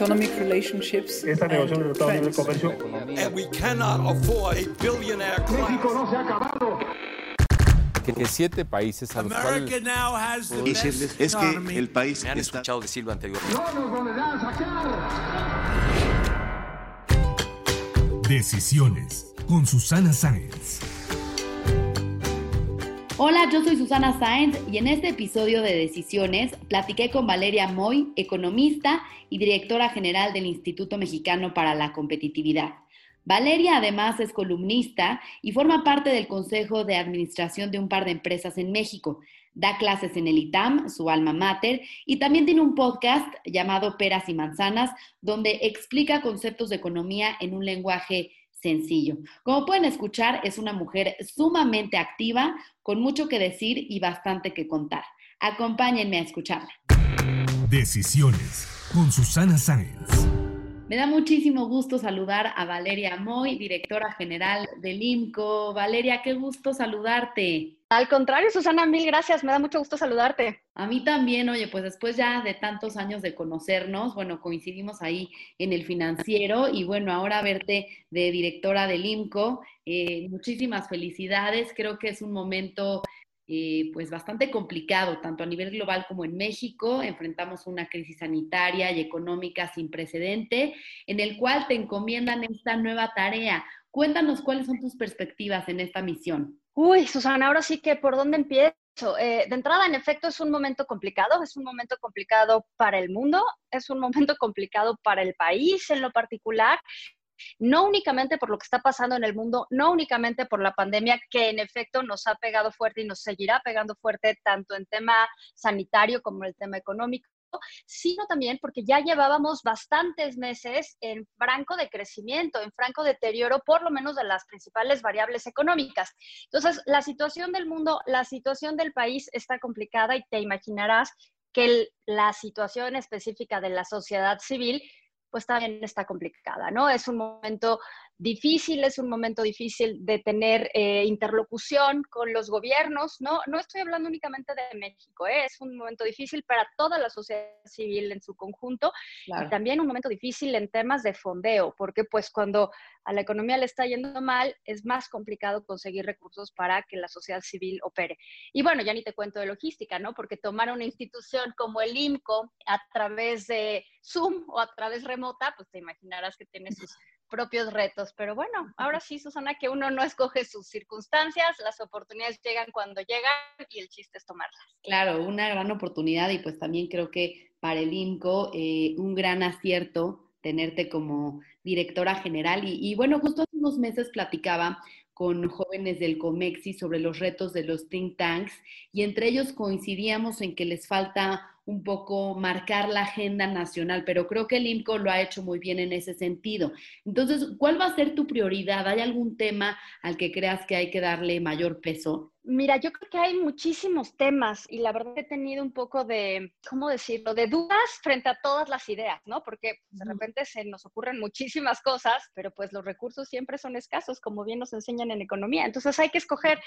Economic relationships Esta and negociación de. Comercio we cannot afford a billionaire class. no se ha acabado. que, siete países a los cuales decirles es que el país Me han está escuchado decirlo anteriormente. No nos volverán a sacar. Decisiones con Susana Sáenz. Hola, yo soy Susana Sáenz y en este episodio de Decisiones platiqué con Valeria Moy, economista y directora general del Instituto Mexicano para la Competitividad. Valeria además es columnista y forma parte del Consejo de Administración de un par de empresas en México. Da clases en el ITAM, su alma mater, y también tiene un podcast llamado Peras y Manzanas, donde explica conceptos de economía en un lenguaje sencillo. Como pueden escuchar, es una mujer sumamente activa, con mucho que decir y bastante que contar. Acompáñenme a escucharla. Decisiones con Susana Sáenz. Me da muchísimo gusto saludar a Valeria Moy, directora general del IMCO. Valeria, qué gusto saludarte. Al contrario, Susana, mil gracias. Me da mucho gusto saludarte. A mí también, oye, pues después ya de tantos años de conocernos, bueno, coincidimos ahí en el financiero y bueno, ahora verte de directora del IMCO, eh, muchísimas felicidades. Creo que es un momento eh, pues bastante complicado, tanto a nivel global como en México. Enfrentamos una crisis sanitaria y económica sin precedente, en el cual te encomiendan esta nueva tarea. Cuéntanos cuáles son tus perspectivas en esta misión. Uy, Susana, ahora sí que por dónde empiezo. Eh, de entrada, en efecto, es un momento complicado, es un momento complicado para el mundo, es un momento complicado para el país en lo particular, no únicamente por lo que está pasando en el mundo, no únicamente por la pandemia, que en efecto nos ha pegado fuerte y nos seguirá pegando fuerte tanto en tema sanitario como en el tema económico sino también porque ya llevábamos bastantes meses en franco de crecimiento, en franco deterioro, por lo menos de las principales variables económicas. Entonces, la situación del mundo, la situación del país está complicada y te imaginarás que la situación específica de la sociedad civil pues también está complicada, ¿no? Es un momento difícil, es un momento difícil de tener eh, interlocución con los gobiernos, ¿no? No estoy hablando únicamente de México, ¿eh? es un momento difícil para toda la sociedad civil en su conjunto claro. y también un momento difícil en temas de fondeo, porque pues cuando a la economía le está yendo mal, es más complicado conseguir recursos para que la sociedad civil opere. Y bueno, ya ni te cuento de logística, ¿no? Porque tomar una institución como el IMCO a través de Zoom o a través remota, pues te imaginarás que tiene sus propios retos. Pero bueno, ahora sí, Susana, que uno no escoge sus circunstancias, las oportunidades llegan cuando llegan y el chiste es tomarlas. Claro, una gran oportunidad y pues también creo que para el INCO eh, un gran acierto tenerte como directora general. Y, y, bueno, justo hace unos meses platicaba con jóvenes del COMEXI sobre los retos de los think tanks y entre ellos coincidíamos en que les falta un poco marcar la agenda nacional, pero creo que el IMCO lo ha hecho muy bien en ese sentido. Entonces, ¿cuál va a ser tu prioridad? ¿Hay algún tema al que creas que hay que darle mayor peso? Mira, yo creo que hay muchísimos temas y la verdad he tenido un poco de, ¿cómo decirlo?, de dudas frente a todas las ideas, ¿no? Porque de repente se nos ocurren muchísimas cosas, pero pues los recursos siempre son escasos, como bien nos enseñan en economía. Entonces hay que escoger.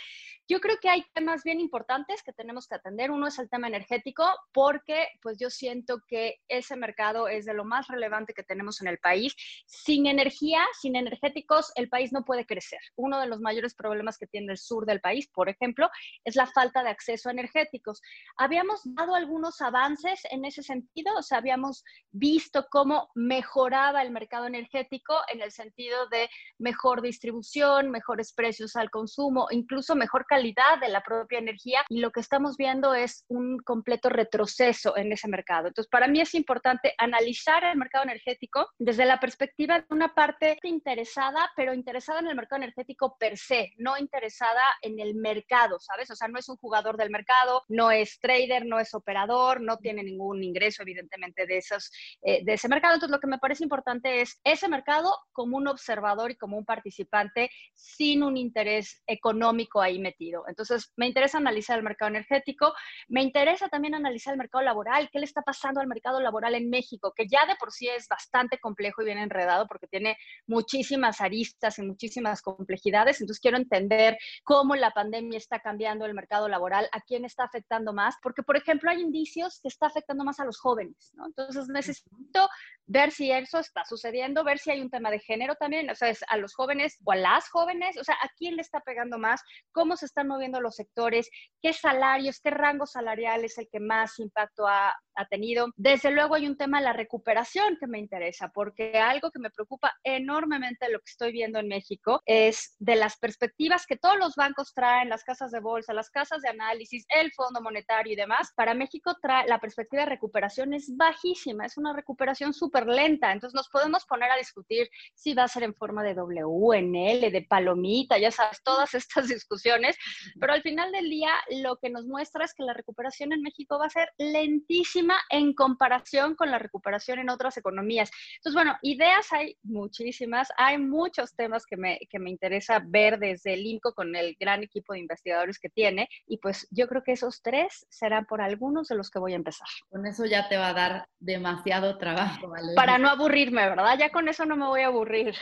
Yo creo que hay temas bien importantes que tenemos que atender. Uno es el tema energético, porque pues yo siento que ese mercado es de lo más relevante que tenemos en el país. Sin energía, sin energéticos, el país no puede crecer. Uno de los mayores problemas que tiene el sur del país, por ejemplo, es la falta de acceso a energéticos. Habíamos dado algunos avances en ese sentido, o sea, habíamos visto cómo mejoraba el mercado energético en el sentido de mejor distribución, mejores precios al consumo, incluso mejor calidad de la propia energía y lo que estamos viendo es un completo retroceso en ese mercado. Entonces, para mí es importante analizar el mercado energético desde la perspectiva de una parte interesada, pero interesada en el mercado energético per se, no interesada en el mercado mercado, ¿sabes? O sea, no es un jugador del mercado, no es trader, no es operador, no tiene ningún ingreso, evidentemente, de, esos, eh, de ese mercado. Entonces, lo que me parece importante es ese mercado como un observador y como un participante sin un interés económico ahí metido. Entonces, me interesa analizar el mercado energético, me interesa también analizar el mercado laboral, qué le está pasando al mercado laboral en México, que ya de por sí es bastante complejo y bien enredado porque tiene muchísimas aristas y muchísimas complejidades. Entonces, quiero entender cómo la pandemia está cambiando el mercado laboral, a quién está afectando más, porque, por ejemplo, hay indicios que está afectando más a los jóvenes, ¿no? Entonces, necesito ver si eso está sucediendo, ver si hay un tema de género también, o sea, es a los jóvenes o a las jóvenes, o sea, a quién le está pegando más, cómo se están moviendo los sectores, qué salarios, qué rango salarial es el que más impacto ha, ha tenido. Desde luego hay un tema de la recuperación que me interesa, porque algo que me preocupa enormemente de lo que estoy viendo en México es de las perspectivas que todos los bancos traen, las casas de bolsa, las casas de análisis, el Fondo Monetario y demás. Para México trae, la perspectiva de recuperación es bajísima, es una recuperación súper lenta. Entonces nos podemos poner a discutir si va a ser en forma de W, en L, de palomita, ya sabes, todas estas discusiones, pero al final del día lo que nos muestra es que la recuperación en México va a ser lentísima en comparación con la recuperación en otras economías. Entonces, bueno, ideas hay muchísimas, hay muchos temas que me, que me interesa ver desde el INCO con el gran equipo de investigadores que tiene y pues yo creo que esos tres serán por algunos de los que voy a empezar. Con eso ya te va a dar demasiado trabajo, ¿vale? Para no aburrirme, ¿verdad? Ya con eso no me voy a aburrir.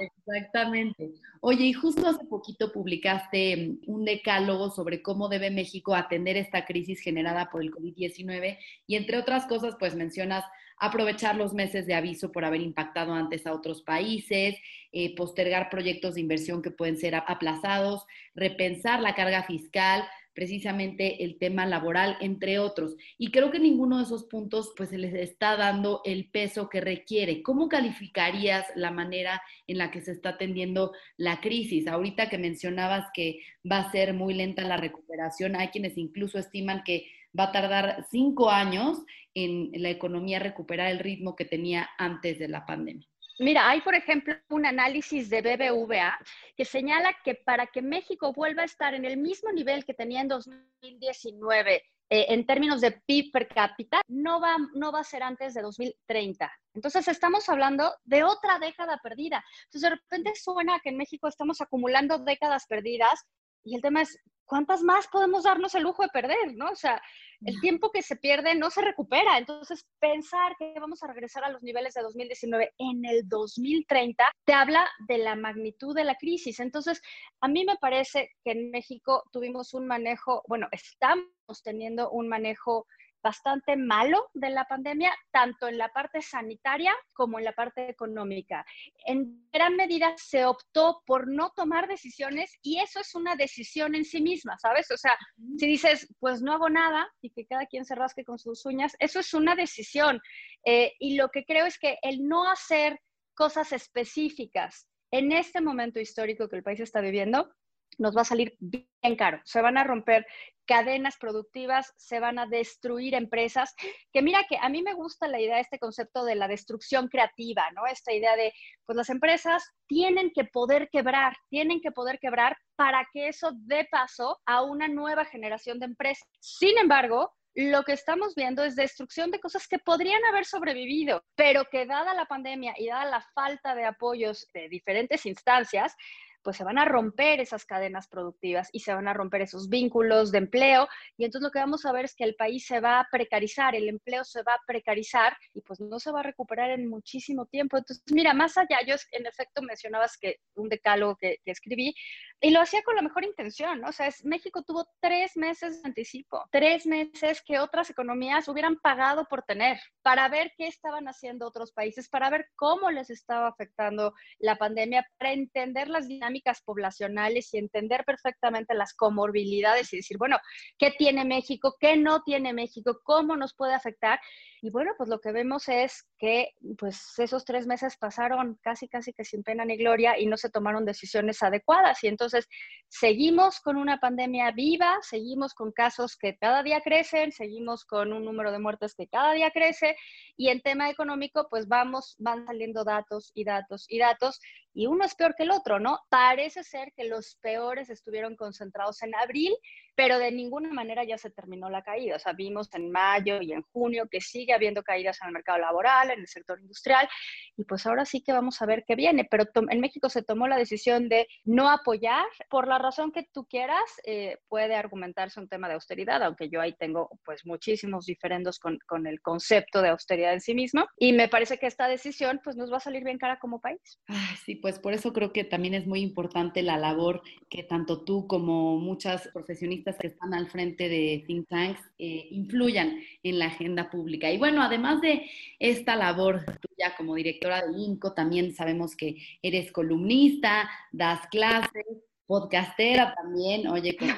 Exactamente. Oye, y justo hace poquito publicaste un decálogo sobre cómo debe México atender esta crisis generada por el COVID-19 y entre otras cosas, pues mencionas aprovechar los meses de aviso por haber impactado antes a otros países, eh, postergar proyectos de inversión que pueden ser aplazados, repensar la carga fiscal, precisamente el tema laboral, entre otros. Y creo que ninguno de esos puntos pues se les está dando el peso que requiere. ¿Cómo calificarías la manera en la que se está atendiendo la crisis? Ahorita que mencionabas que va a ser muy lenta la recuperación, hay quienes incluso estiman que va a tardar cinco años en la economía recuperar el ritmo que tenía antes de la pandemia. Mira, hay por ejemplo un análisis de BBVA que señala que para que México vuelva a estar en el mismo nivel que tenía en 2019 eh, en términos de PIB per cápita, no va, no va a ser antes de 2030. Entonces estamos hablando de otra década perdida. Entonces de repente suena que en México estamos acumulando décadas perdidas y el tema es, ¿cuántas más podemos darnos el lujo de perder? ¿no? O sea, el tiempo que se pierde no se recupera. Entonces, pensar que vamos a regresar a los niveles de 2019 en el 2030 te habla de la magnitud de la crisis. Entonces, a mí me parece que en México tuvimos un manejo, bueno, estamos teniendo un manejo bastante malo de la pandemia, tanto en la parte sanitaria como en la parte económica. En gran medida se optó por no tomar decisiones y eso es una decisión en sí misma, ¿sabes? O sea, si dices, pues no hago nada y que cada quien se rasque con sus uñas, eso es una decisión. Eh, y lo que creo es que el no hacer cosas específicas en este momento histórico que el país está viviendo, nos va a salir bien caro. Se van a romper cadenas productivas, se van a destruir empresas, que mira que a mí me gusta la idea, este concepto de la destrucción creativa, ¿no? Esta idea de, pues las empresas tienen que poder quebrar, tienen que poder quebrar para que eso dé paso a una nueva generación de empresas. Sin embargo, lo que estamos viendo es destrucción de cosas que podrían haber sobrevivido, pero que dada la pandemia y dada la falta de apoyos de diferentes instancias, pues se van a romper esas cadenas productivas y se van a romper esos vínculos de empleo y entonces lo que vamos a ver es que el país se va a precarizar, el empleo se va a precarizar y pues no se va a recuperar en muchísimo tiempo. Entonces, mira, más allá, yo en efecto mencionabas que un decálogo que, escribí y lo hacía con la mejor intención, ¿no? O sea, es, México tuvo tres meses de anticipo, tres meses que otras economías hubieran pagado por tener para ver qué estaban haciendo otros países, para ver cómo les estaba afectando la pandemia, para entender las dinámicas poblacionales y entender perfectamente las comorbilidades y decir, bueno, ¿qué tiene México? ¿Qué no tiene México? ¿Cómo nos puede afectar? Y bueno, pues lo que vemos es que pues esos tres meses pasaron casi, casi que sin pena ni gloria y no se tomaron decisiones adecuadas. Y entonces seguimos con una pandemia viva, seguimos con casos que cada día crecen, seguimos con un número de muertes que cada día crece y en tema económico pues vamos, van saliendo datos y datos y datos y uno es peor que el otro, ¿no? Parece ser que los peores estuvieron concentrados en abril, pero de ninguna manera ya se terminó la caída. O sea, vimos en mayo y en junio que sigue habiendo caídas en el mercado laboral, en el sector industrial, y pues ahora sí que vamos a ver qué viene. Pero en México se tomó la decisión de no apoyar, por la razón que tú quieras, eh, puede argumentarse un tema de austeridad, aunque yo ahí tengo pues muchísimos diferendos con, con el concepto de austeridad en sí mismo, y me parece que esta decisión pues nos va a salir bien cara como país. sí, pues por eso creo que también es muy importante la labor que tanto tú como muchas profesionistas que están al frente de think tanks eh, influyan en la agenda pública. Y bueno, además de esta labor tuya como directora de INCO, también sabemos que eres columnista, das clases, podcastera también, oye, con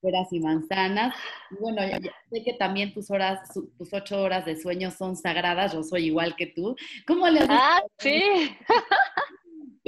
peras y manzanas. Y bueno, sé que también tus horas, tus ocho horas de sueño son sagradas, yo soy igual que tú. ¿Cómo le haces? Ah, sí.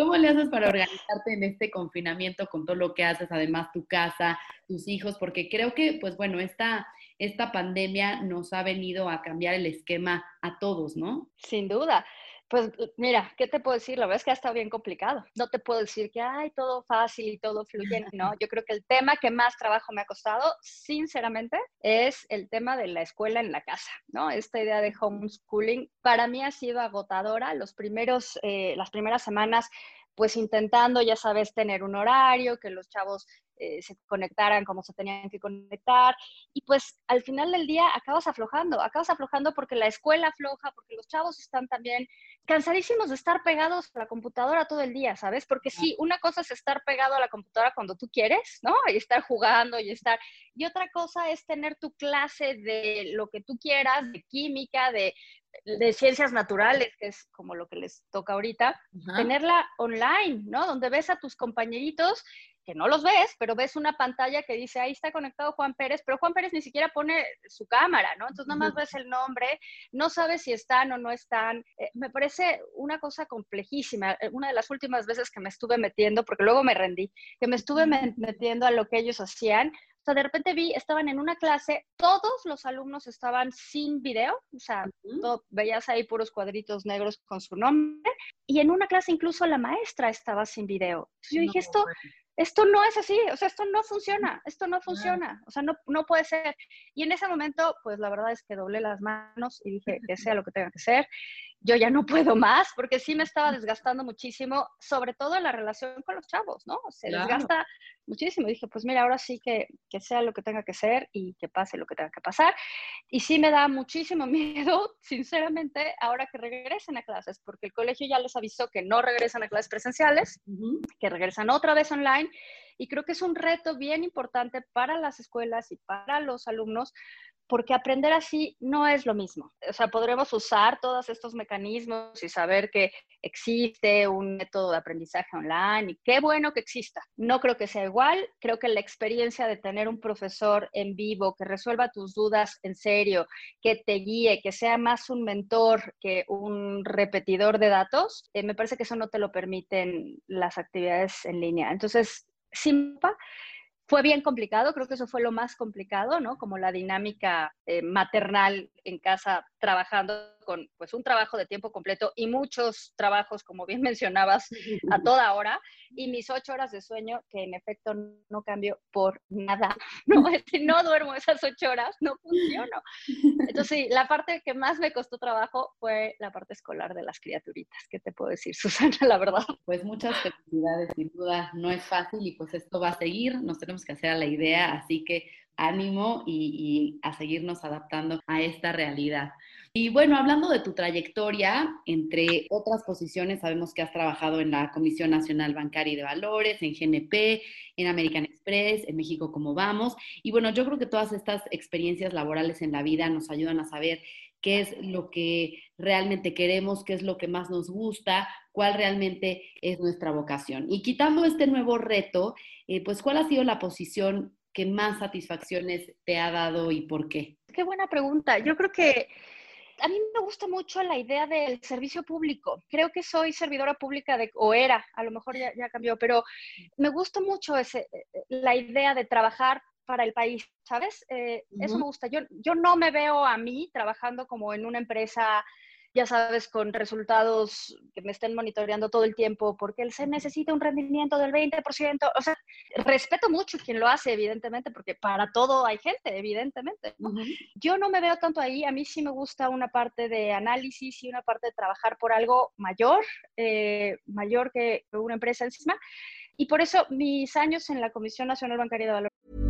¿Cómo le haces para organizarte en este confinamiento con todo lo que haces, además tu casa, tus hijos? Porque creo que, pues bueno, esta, esta pandemia nos ha venido a cambiar el esquema a todos, ¿no? Sin duda. Pues mira, ¿qué te puedo decir? La verdad es que ha estado bien complicado. No te puedo decir que hay todo fácil y todo fluye. No, yo creo que el tema que más trabajo me ha costado, sinceramente, es el tema de la escuela en la casa, ¿no? Esta idea de homeschooling para mí ha sido agotadora. Los primeros, eh, las primeras semanas pues intentando, ya sabes, tener un horario, que los chavos eh, se conectaran como se tenían que conectar. Y pues al final del día acabas aflojando, acabas aflojando porque la escuela afloja, porque los chavos están también cansadísimos de estar pegados a la computadora todo el día, ¿sabes? Porque sí, una cosa es estar pegado a la computadora cuando tú quieres, ¿no? Y estar jugando y estar... Y otra cosa es tener tu clase de lo que tú quieras, de química, de de ciencias naturales, que es como lo que les toca ahorita, tenerla online, ¿no? Donde ves a tus compañeritos que no los ves, pero ves una pantalla que dice, ahí está conectado Juan Pérez, pero Juan Pérez ni siquiera pone su cámara, ¿no? Entonces nada más ves el nombre, no sabes si están o no están. Eh, me parece una cosa complejísima. Eh, una de las últimas veces que me estuve metiendo, porque luego me rendí, que me estuve metiendo a lo que ellos hacían, o sea, de repente vi, estaban en una clase, todos los alumnos estaban sin video, o sea, veías ahí puros cuadritos negros con su nombre, y en una clase incluso la maestra estaba sin video. Entonces yo dije, esto, esto no es así, o sea, esto no funciona, esto no funciona, o sea, no, no puede ser. Y en ese momento, pues la verdad es que doblé las manos y dije que sea lo que tenga que ser. Yo ya no puedo más porque sí me estaba desgastando muchísimo, sobre todo en la relación con los chavos, ¿no? Se desgasta muchísimo. Dije, pues mira, ahora sí que, que sea lo que tenga que ser y que pase lo que tenga que pasar. Y sí me da muchísimo miedo, sinceramente, ahora que regresen a clases, porque el colegio ya les avisó que no regresan a clases presenciales, que regresan otra vez online y creo que es un reto bien importante para las escuelas y para los alumnos porque aprender así no es lo mismo. O sea, podremos usar todos estos mecanismos y saber que existe un método de aprendizaje online y qué bueno que exista. No creo que sea igual, creo que la experiencia de tener un profesor en vivo que resuelva tus dudas en serio, que te guíe, que sea más un mentor que un repetidor de datos, eh, me parece que eso no te lo permiten las actividades en línea. Entonces, sí, fue bien complicado, creo que eso fue lo más complicado, ¿no? Como la dinámica eh, maternal en casa trabajando con pues un trabajo de tiempo completo y muchos trabajos, como bien mencionabas, a toda hora, y mis ocho horas de sueño, que en efecto no cambio por nada, no, si no duermo esas ocho horas, no funciono. Entonces, sí, la parte que más me costó trabajo fue la parte escolar de las criaturitas, ¿qué te puedo decir, Susana, la verdad? Pues muchas felicidades, sin duda, no es fácil y pues esto va a seguir, nos tenemos que hacer a la idea, así que ánimo y, a seguirnos adaptando a esta realidad. Y bueno, hablando de tu trayectoria, entre otras posiciones, sabemos que has trabajado en la Comisión Nacional Bancaria y de Valores, en GNP, en American Express, en México como vamos. Y bueno, yo creo que todas estas experiencias laborales en la vida nos ayudan a saber qué es lo que realmente queremos, qué es lo que más nos gusta, cuál realmente es nuestra vocación. Y quitando este nuevo reto, eh, pues cuál ha sido la posición que más satisfacciones te ha dado y por qué? Qué buena pregunta. Yo creo que a mí me gusta mucho la idea del servicio público. Creo que soy servidora pública de, o era, a lo mejor ya, cambió, pero me gusta mucho ese, la idea de trabajar para el país, ¿sabes? Eh, eso me gusta. Yo, yo no me veo a mí trabajando como en una empresa ya sabes, con resultados que me estén monitoreando todo el tiempo, porque se necesita un rendimiento del 20%. O sea, respeto mucho quien lo hace, evidentemente, porque para todo hay gente, evidentemente. Yo no me veo tanto ahí, a mí sí me gusta una parte de análisis y una parte de trabajar por algo mayor, eh, mayor que una empresa encima. Y por eso mis años en la Comisión Nacional Bancaria de Valores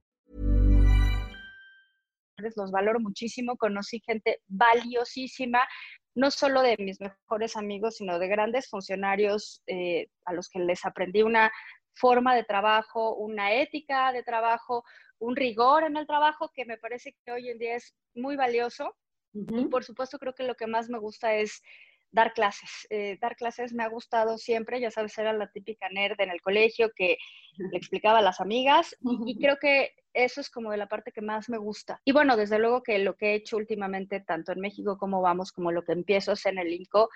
Los valoro muchísimo, conocí gente valiosísima, no solo de mis mejores amigos, sino de grandes funcionarios eh, a los que les aprendí una forma de trabajo, una ética de trabajo, un rigor en el trabajo que me parece que hoy en día es muy valioso. Y por supuesto creo que lo que más me gusta es dar clases. Eh, dar clases me ha gustado siempre, ya sabes, era la típica nerd en el colegio que le explicaba a las amigas y creo que eso es como de la parte que más me gusta. Y bueno, desde luego que lo que he hecho últimamente, tanto en México como vamos, como lo que empiezo a hacer en el INCO,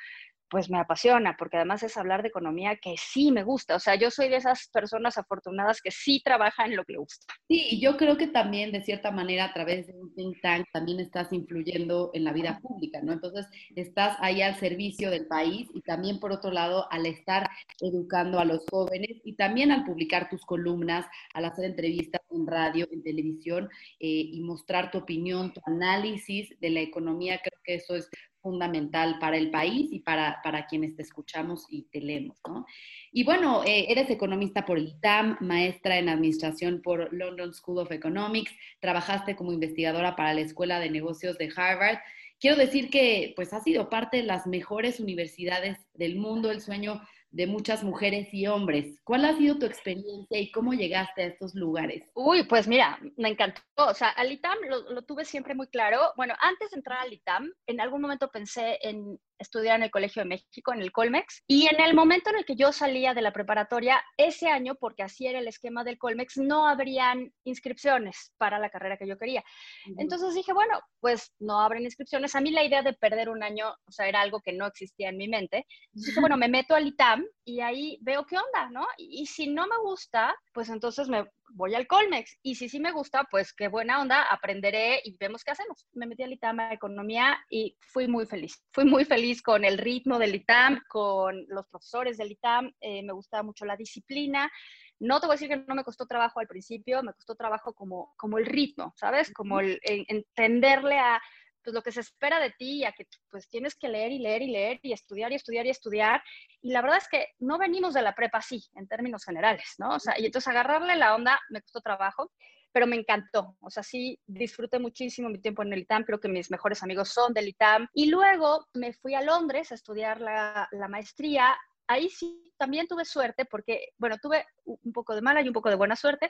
pues me apasiona, porque además es hablar de economía que sí me gusta. O sea, yo soy de esas personas afortunadas que sí trabajan en lo que le gusta. Sí, y yo creo que también, de cierta manera, a través de un think tank, también estás influyendo en la vida pública, ¿no? Entonces, estás ahí al servicio del país y también, por otro lado, al estar educando a los jóvenes y también al publicar tus columnas, al hacer entrevistas en radio, en televisión eh, y mostrar tu opinión, tu análisis de la economía, creo que eso es fundamental para el país y para, para quienes te escuchamos y te leemos, ¿no? Y bueno, eh, eres economista por el ITAM, maestra en administración por London School of Economics, trabajaste como investigadora para la Escuela de Negocios de Harvard. Quiero decir que pues has sido parte de las mejores universidades del mundo, el sueño de muchas mujeres y hombres. ¿Cuál ha sido tu experiencia y cómo llegaste a estos lugares? Uy, pues mira, me encantó. O sea, al ITAM lo, lo, tuve siempre muy claro. Bueno, antes de entrar al ITAM, en algún momento pensé en estudiar en el Colegio de México, en el Colmex, y en el momento en el que yo salía de la preparatoria, ese año, porque así era el esquema del Colmex, no habrían inscripciones para la carrera que yo quería. Entonces dije, bueno, pues no abren inscripciones. A mí la idea de perder un año, o sea, era algo que no existía en mi mente. Entonces dije, bueno, me meto al ITAM y ahí veo qué onda, ¿no? Y, y si no me gusta, pues entonces me voy al Colmex. Y si sí me gusta, pues qué buena onda, aprenderé y vemos qué hacemos. Me metí al ITAM a Economía y fui muy feliz. Fui muy feliz con el ritmo del ITAM, con los profesores del ITAM. Eh, me gustaba mucho la disciplina. No te voy a decir que no me costó trabajo al principio, me costó trabajo como, como el ritmo, ¿sabes? Como el, entenderle a pues lo que se espera de ti, a que pues tienes que leer y leer y leer y estudiar y estudiar y estudiar. Y la verdad es que no venimos de la prepa así, en términos generales, ¿no? O sea, y entonces agarrarle la onda me costó trabajo, pero me encantó. O sea, sí, disfruté muchísimo mi tiempo en el ITAM, creo que mis mejores amigos son del ITAM. Y luego me fui a Londres a estudiar la, la maestría ahí sí también tuve suerte porque, bueno, tuve un poco de mala y un poco de buena suerte,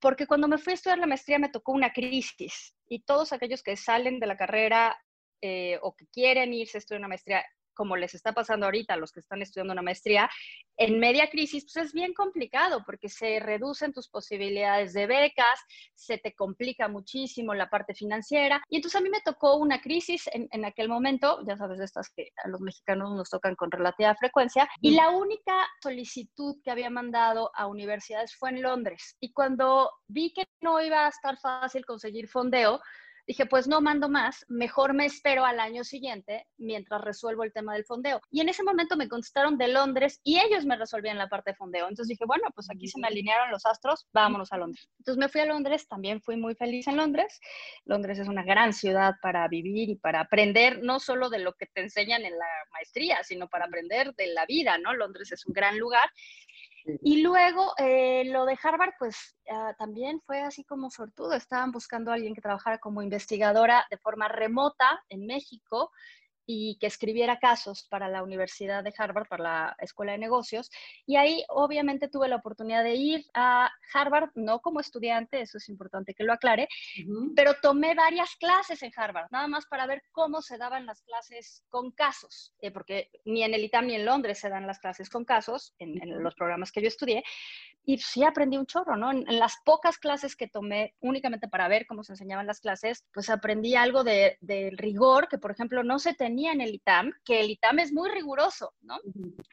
porque cuando me fui a estudiar la maestría me tocó una crisis y todos aquellos que salen de la carrera eh, o que quieren irse a estudiar una maestría como les está pasando ahorita a los que están estudiando una maestría, en media crisis, pues es bien complicado porque se reducen tus posibilidades de becas, se te complica muchísimo la parte financiera. Y entonces a mí me tocó una crisis en, en aquel momento, ya sabes, estas que a los mexicanos nos tocan con relativa frecuencia, y la única solicitud que había mandado a universidades fue en Londres. Y cuando vi que no iba a estar fácil conseguir fondeo, Dije, pues no mando más, mejor me espero al año siguiente mientras resuelvo el tema del fondeo. Y en ese momento me contestaron de Londres y ellos me resolvían la parte de fondeo. Entonces dije, bueno, pues aquí se me alinearon los astros, vámonos a Londres. Entonces me fui a Londres, también fui muy feliz en Londres. Londres es una gran ciudad para vivir y para aprender, no solo de lo que te enseñan en la maestría, sino para aprender de la vida, ¿no? Londres es un gran lugar. Y luego eh, lo de Harvard, pues ah, también fue así como sortudo. Estaban buscando a alguien que trabajara como investigadora de forma remota en México. Y que escribiera casos para la Universidad de Harvard, para la Escuela de Negocios. Y ahí obviamente tuve la oportunidad de ir a Harvard, no como estudiante, eso es importante que lo aclare, pero tomé varias clases en Harvard, nada más para ver cómo se daban las clases con casos, eh, porque ni en el ITAM ni en Londres se dan las clases con casos, en, en los programas que yo estudié, y sí aprendí un chorro, ¿no? En, las pocas clases que tomé únicamente para ver cómo se enseñaban las clases, pues aprendí algo del de rigor que, por ejemplo, no se tenía en el ITAM, que el ITAM es muy riguroso, ¿no?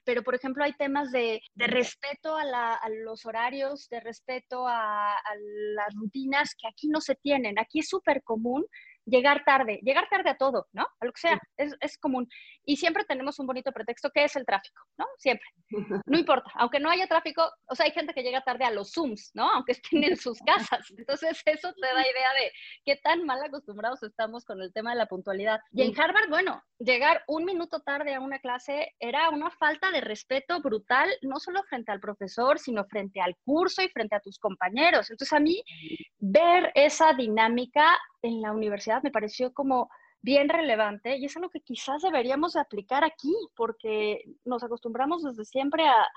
Pero, por ejemplo, hay temas de, de respeto a, la, a, los horarios, de respeto a, a, las rutinas que aquí no se tienen. Aquí es súper común llegar tarde, llegar tarde a todo, ¿no? A lo que sea, es, es, común. Y siempre tenemos un bonito pretexto que es el tráfico, ¿no? Siempre. No importa, aunque no haya tráfico, o sea, hay gente que llega tarde a los Zooms, ¿no? Aunque estén en sus casas. Entonces, eso te da idea de qué tan mal acostumbrados estamos con el tema de la puntualidad. Y en Harvard, bueno, llegar un minuto tarde a una clase era una falta de respeto brutal, no solo frente al profesor, sino frente al curso y frente a tus compañeros. Entonces, a mí, ver esa dinámica en la universidad me pareció como bien relevante y es algo que quizás deberíamos aplicar aquí porque nos acostumbramos desde siempre a,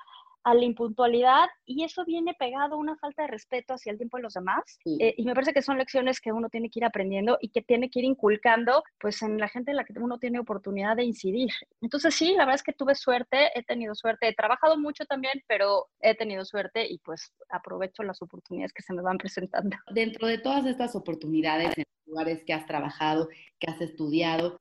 a la impuntualidad y eso viene pegado a una falta de respeto hacia el tiempo de los demás. Sí. Eh, y me parece que son lecciones que uno tiene que ir aprendiendo y que tiene que ir inculcando pues en la gente en la que uno tiene oportunidad de incidir. Entonces sí, la verdad es que tuve suerte, he tenido suerte, he trabajado mucho también, pero he tenido suerte y pues aprovecho las oportunidades que se me van presentando. Dentro de todas estas oportunidades en lugares que has trabajado, que has estudiado,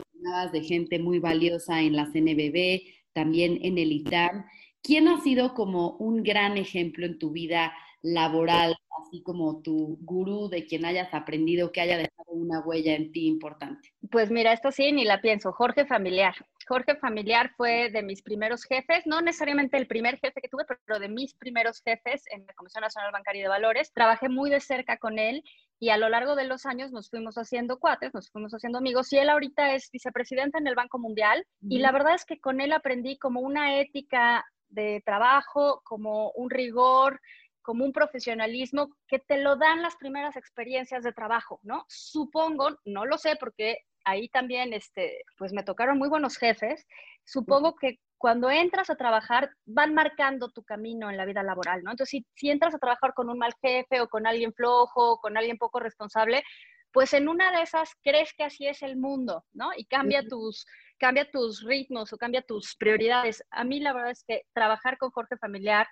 de gente muy valiosa en la CNBB, también en el ITAM. ¿Quién ha sido como un gran ejemplo en tu vida laboral, así como tu gurú de quien hayas aprendido que haya dejado una huella en ti importante? Pues mira, esto sí, ni la pienso. Jorge Familiar. Jorge Familiar fue de mis primeros jefes, no necesariamente el primer jefe que tuve, pero de mis primeros jefes en la Comisión Nacional Bancaria de Valores. Trabajé muy de cerca con él y a lo largo de los años nos fuimos haciendo cuates, nos fuimos haciendo amigos y él ahorita es vicepresidente en el Banco Mundial y la verdad es que con él aprendí como una ética de trabajo, como un rigor, como un profesionalismo que te lo dan las primeras experiencias de trabajo, ¿no? Supongo, no lo sé porque ahí también, este, pues me tocaron muy buenos jefes, supongo que cuando entras a trabajar van marcando tu camino en la vida laboral, ¿no? Entonces, si, si entras a trabajar con un mal jefe o con alguien flojo, o con alguien poco responsable, pues en una de esas crees que así es el mundo, ¿no? Y cambia tus, cambia tus ritmos o cambia tus prioridades. A mí la verdad es que trabajar con Jorge Familiar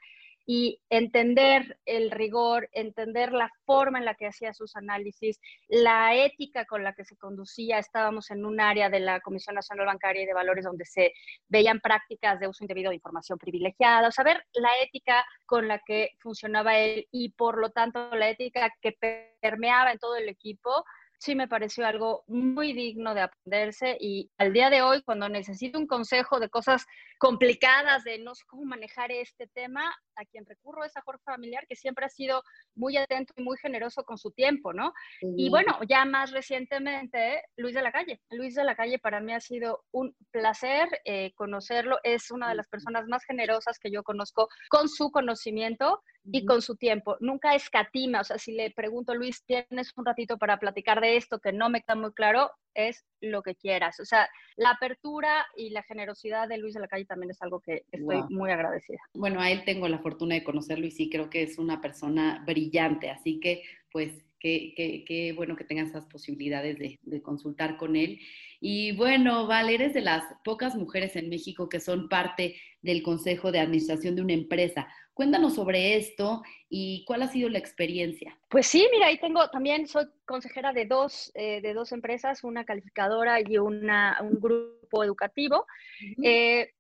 y entender el rigor, entender la forma en la que hacía sus análisis, la ética con la que se conducía. Estábamos en un área de la Comisión Nacional Bancaria y de Valores donde se veían prácticas de uso indebido de información privilegiada, o saber la ética con la que funcionaba él y por lo tanto la ética que permeaba en todo el equipo sí me pareció algo muy digno de aprenderse y al día de hoy cuando necesito un consejo de cosas complicadas, de no sé cómo manejar este tema, a quien recurro es a Jorge Familiar, que siempre ha sido muy atento y muy generoso con su tiempo, ¿no? Sí. Y bueno, ya más recientemente, Luis de la Calle. Luis de la Calle para mí ha sido un placer eh, conocerlo, es una de las personas más generosas que yo conozco con su conocimiento y con su tiempo. Nunca escatima, o sea, si le pregunto, Luis, ¿tienes un ratito para platicar de esto que no me queda muy claro? Es lo que quieras. O sea, la apertura y la generosidad de Luis de la Calle también es algo que estoy wow. muy agradecida. Bueno, a él tengo la fortuna de conocerlo y sí creo que es una persona brillante, así que pues qué, qué, qué bueno que tengas esas posibilidades de, de, consultar con él. Y bueno, Val, eres de las pocas mujeres en México que son parte del consejo de administración de una empresa. Cuéntanos sobre esto y cuál ha sido la experiencia. Pues sí, mira, ahí tengo, también soy consejera de dos, eh, de dos empresas, una calificadora y una, un grupo educativo. Uh -huh. eh,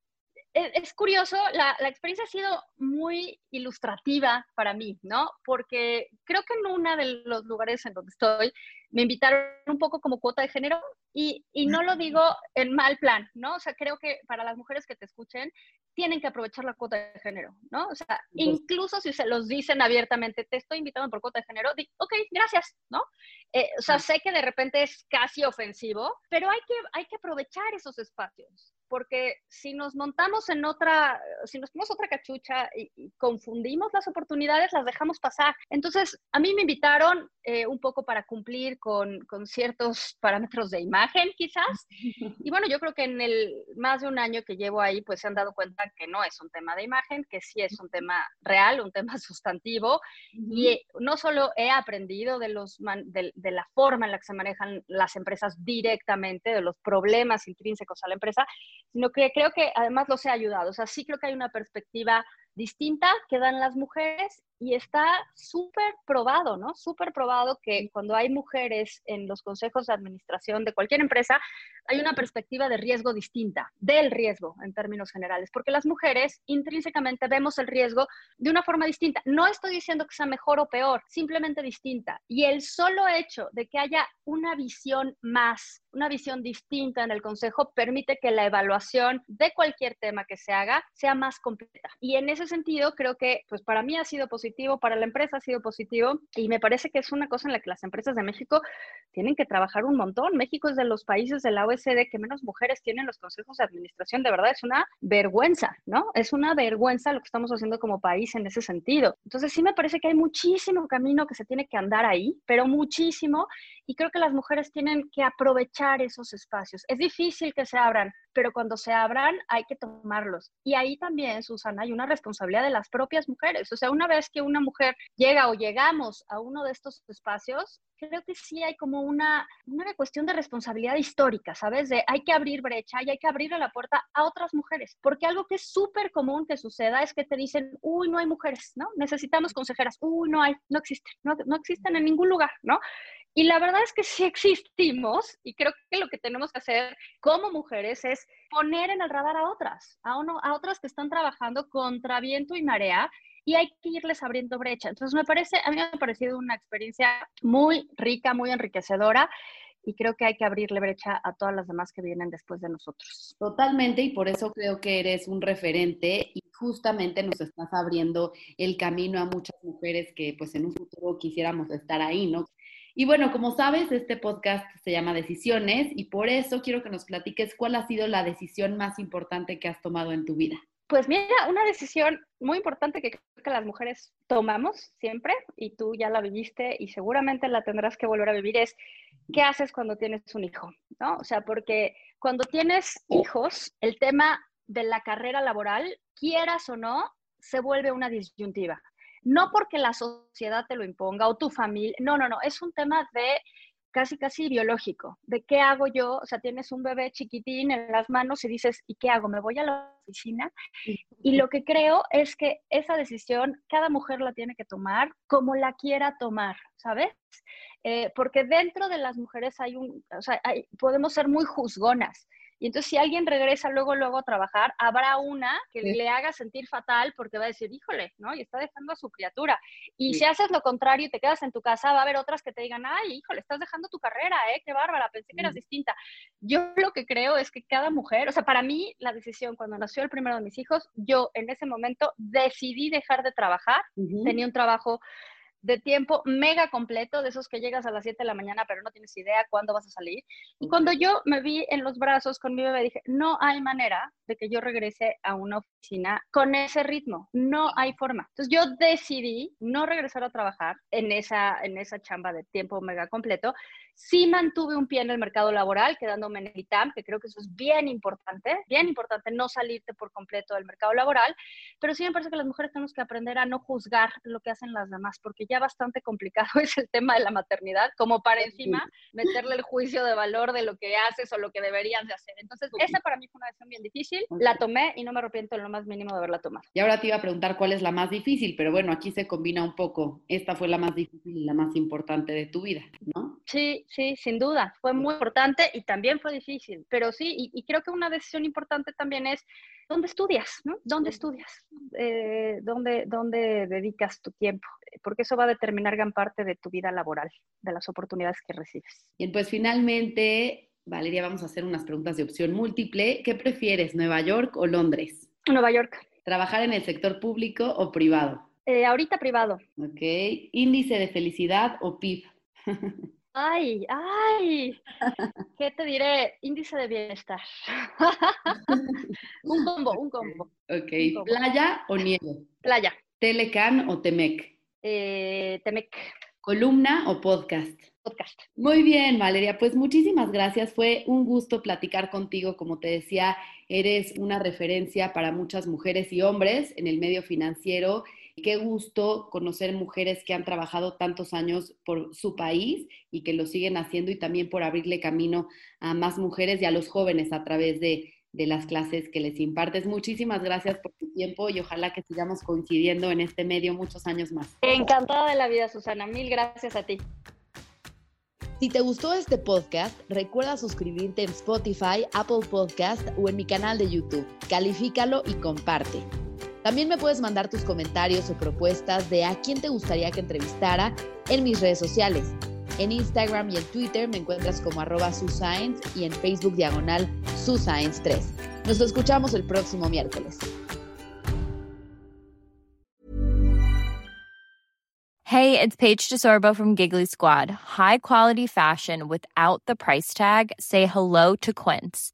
es curioso, la, la, experiencia ha sido muy ilustrativa para mí, ¿no? Porque creo que en uno de los lugares en donde estoy me invitaron un poco como cuota de género y, y, no lo digo en mal plan, ¿no? O sea, creo que para las mujeres que te escuchen tienen que aprovechar la cuota de género, ¿no? O sea, incluso si se los dicen abiertamente, te estoy invitando por cuota de género, di, ok, gracias, ¿no? Eh, o sea, sé que de repente es casi ofensivo, pero hay que, hay que aprovechar esos espacios. porque si nos montamos en otra, si nos ponemos otra cachucha y, confundimos las oportunidades, las dejamos pasar. Entonces, a mí me invitaron eh, un poco para cumplir con, con, ciertos parámetros de imagen, quizás. Y bueno, yo creo que en el más de un año que llevo ahí, pues se han dado cuenta que no es un tema de imagen, que sí es un tema real, un tema sustantivo. Y no solo he aprendido de, los de, de la forma en la que se manejan las empresas directamente, de los problemas intrínsecos a la empresa, sino que creo que además los he ayudado. O sea, sí creo que hay una perspectiva distinta que dan las mujeres y está súper probado, ¿no? Súper probado que cuando hay mujeres en los consejos de administración de cualquier empresa, hay una perspectiva de riesgo distinta, del riesgo en términos generales, porque las mujeres intrínsecamente vemos el riesgo de una forma distinta. No estoy diciendo que sea mejor o peor, simplemente distinta. Y el solo hecho de que haya una visión más, una visión distinta en el consejo, permite que la evaluación de cualquier tema que se haga sea más completa. Y en ese sentido, creo que, pues para mí ha sido positivo, para la empresa ha sido positivo, y me parece que es una cosa en la que las empresas de México tienen que trabajar un montón. México es de los países de la OECD que menos mujeres tienen los consejos de administración. De verdad, es una vergüenza, ¿no? Es una vergüenza lo que estamos haciendo como país en ese sentido. Entonces, sí me parece que hay muchísimo camino que se tiene que andar ahí, pero muchísimo, y creo que las mujeres tienen que aprovechar esos espacios. Es difícil que se abran, pero cuando se abran hay que tomarlos. Y ahí también, Susana, hay una responsabilidad de las propias mujeres. O sea, una vez que una mujer llega o llegamos a uno de estos espacios, creo que sí hay como una, una cuestión de responsabilidad histórica, ¿sabes? De hay que abrir brecha y hay que abrirle la puerta a otras mujeres, porque algo que es súper común que suceda es que te dicen, uy, no hay mujeres, ¿no? Necesitamos consejeras, uy, no hay, no existen, no, no existen en ningún lugar, ¿no? Y la verdad es que sí existimos y creo que lo que tenemos que hacer como mujeres es poner en el radar a otras, a, uno, a otras que están trabajando contra viento y marea y hay que irles abriendo brecha. Entonces me parece, a mí me ha parecido una experiencia muy rica, muy enriquecedora y creo que hay que abrirle brecha a todas las demás que vienen después de nosotros. Totalmente, y por eso creo que eres un referente y justamente nos estás abriendo el camino a muchas mujeres que pues en un futuro quisiéramos estar ahí, ¿no? Y bueno, como sabes, este podcast se llama Decisiones y por eso quiero que nos platiques cuál ha sido la decisión más importante que has tomado en tu vida. Pues mira, una decisión muy importante que creo que las mujeres tomamos siempre, y tú ya la viviste y seguramente la tendrás que volver a vivir, es qué haces cuando tienes un hijo, ¿no? O sea, porque cuando tienes hijos, el tema de la carrera laboral, quieras o no, se vuelve una disyuntiva no porque la sociedad te lo imponga o tu familia, no, no, no, es un tema de casi, casi biológico, de qué hago yo, o sea, tienes un bebé chiquitín en las manos y dices, ¿y qué hago? ¿Me voy a la oficina? Y lo que creo es que esa decisión cada mujer la tiene que tomar como la quiera tomar, ¿sabes? Eh, porque dentro de las mujeres hay un, o sea, podemos ser muy juzgonas y entonces si alguien regresa luego, luego a trabajar, habrá una que le haga sentir fatal porque va a decir, híjole, ¿no? Y está dejando a su criatura. Y si haces lo contrario y te quedas en tu casa, va a haber otras que te digan, ay, híjole, estás dejando tu carrera, ¿eh? Qué bárbara, pensé que eras distinta. Yo lo que creo es que cada mujer, o sea, para mí la decisión cuando nació el primero de mis hijos, yo en ese momento decidí dejar de trabajar, tenía un trabajo de tiempo mega completo, de esos que llegas a las 7 de la mañana pero no tienes idea cuándo vas a salir. Y cuando yo me vi en los brazos con mi bebé, dije, no hay manera de que yo regrese a una oficina con ese ritmo, no hay forma. Entonces yo decidí no regresar a trabajar en esa, en esa chamba de tiempo mega completo, Sí mantuve un pie en el mercado laboral, quedándome en el ITAM, que creo que eso es bien importante, bien importante no salirte por completo del mercado laboral, pero sí me parece que las mujeres tenemos que aprender a no juzgar lo que hacen las demás, porque ya bastante complicado es el tema de la maternidad, como para encima meterle el juicio de valor de lo que haces o lo que deberías de hacer. Entonces, esa para mí fue una decisión bien difícil, la tomé y no me arrepiento en lo más mínimo de haberla tomado. Y ahora te iba a preguntar cuál es la más difícil, pero bueno, aquí se combina un poco. Esta fue la más difícil y la más importante de tu vida, ¿no? Sí, sí, sin duda, fue muy importante y también fue difícil, pero sí, y, creo que una decisión importante también es dónde estudias, ¿no? ¿Dónde estudias? Eh, ¿dónde, ¿Dónde dedicas tu tiempo? Porque eso va a determinar gran parte de tu vida laboral, de las oportunidades que recibes. Y pues finalmente, Valeria, vamos a hacer unas preguntas de opción múltiple. ¿Qué prefieres, Nueva York o Londres? Nueva York. ¿Trabajar en el sector público o privado? Eh, ahorita privado. Ok. ¿Índice de felicidad o PIB? Ay, ay. ¿Qué te diré? Índice de bienestar. un combo, un combo. Ok, Un combo. ¿playa o nieve? Playa. ¿Telecan o Temec? Eh, Temec. ¿Columna o podcast? Podcast. Muy bien, Valeria, pues muchísimas gracias. Fue un gusto platicar contigo. Como te decía, eres una referencia para muchas mujeres y hombres en el medio financiero. Qué gusto conocer mujeres que han trabajado tantos años por su país y que lo siguen haciendo y también por abrirle camino a más mujeres y a los jóvenes a través de, de las clases que les impartes. Muchísimas gracias por tu tiempo y ojalá que sigamos coincidiendo en este medio muchos años más. Encantada de la vida, Susana. Mil gracias a ti. Si te gustó este podcast, recuerda suscribirte en Spotify, Apple Podcast o en mi canal de YouTube. Califícalo y comparte. También me puedes mandar tus comentarios o propuestas de a quién te gustaría que entrevistara en mis redes sociales. En Instagram y en Twitter me encuentras como arroba suscience y en Facebook diagonal suscience3. Nos escuchamos el próximo miércoles. Hey, it's Paige DeSorbo from Giggly Squad. High quality fashion without the price tag. Say hello to Quince.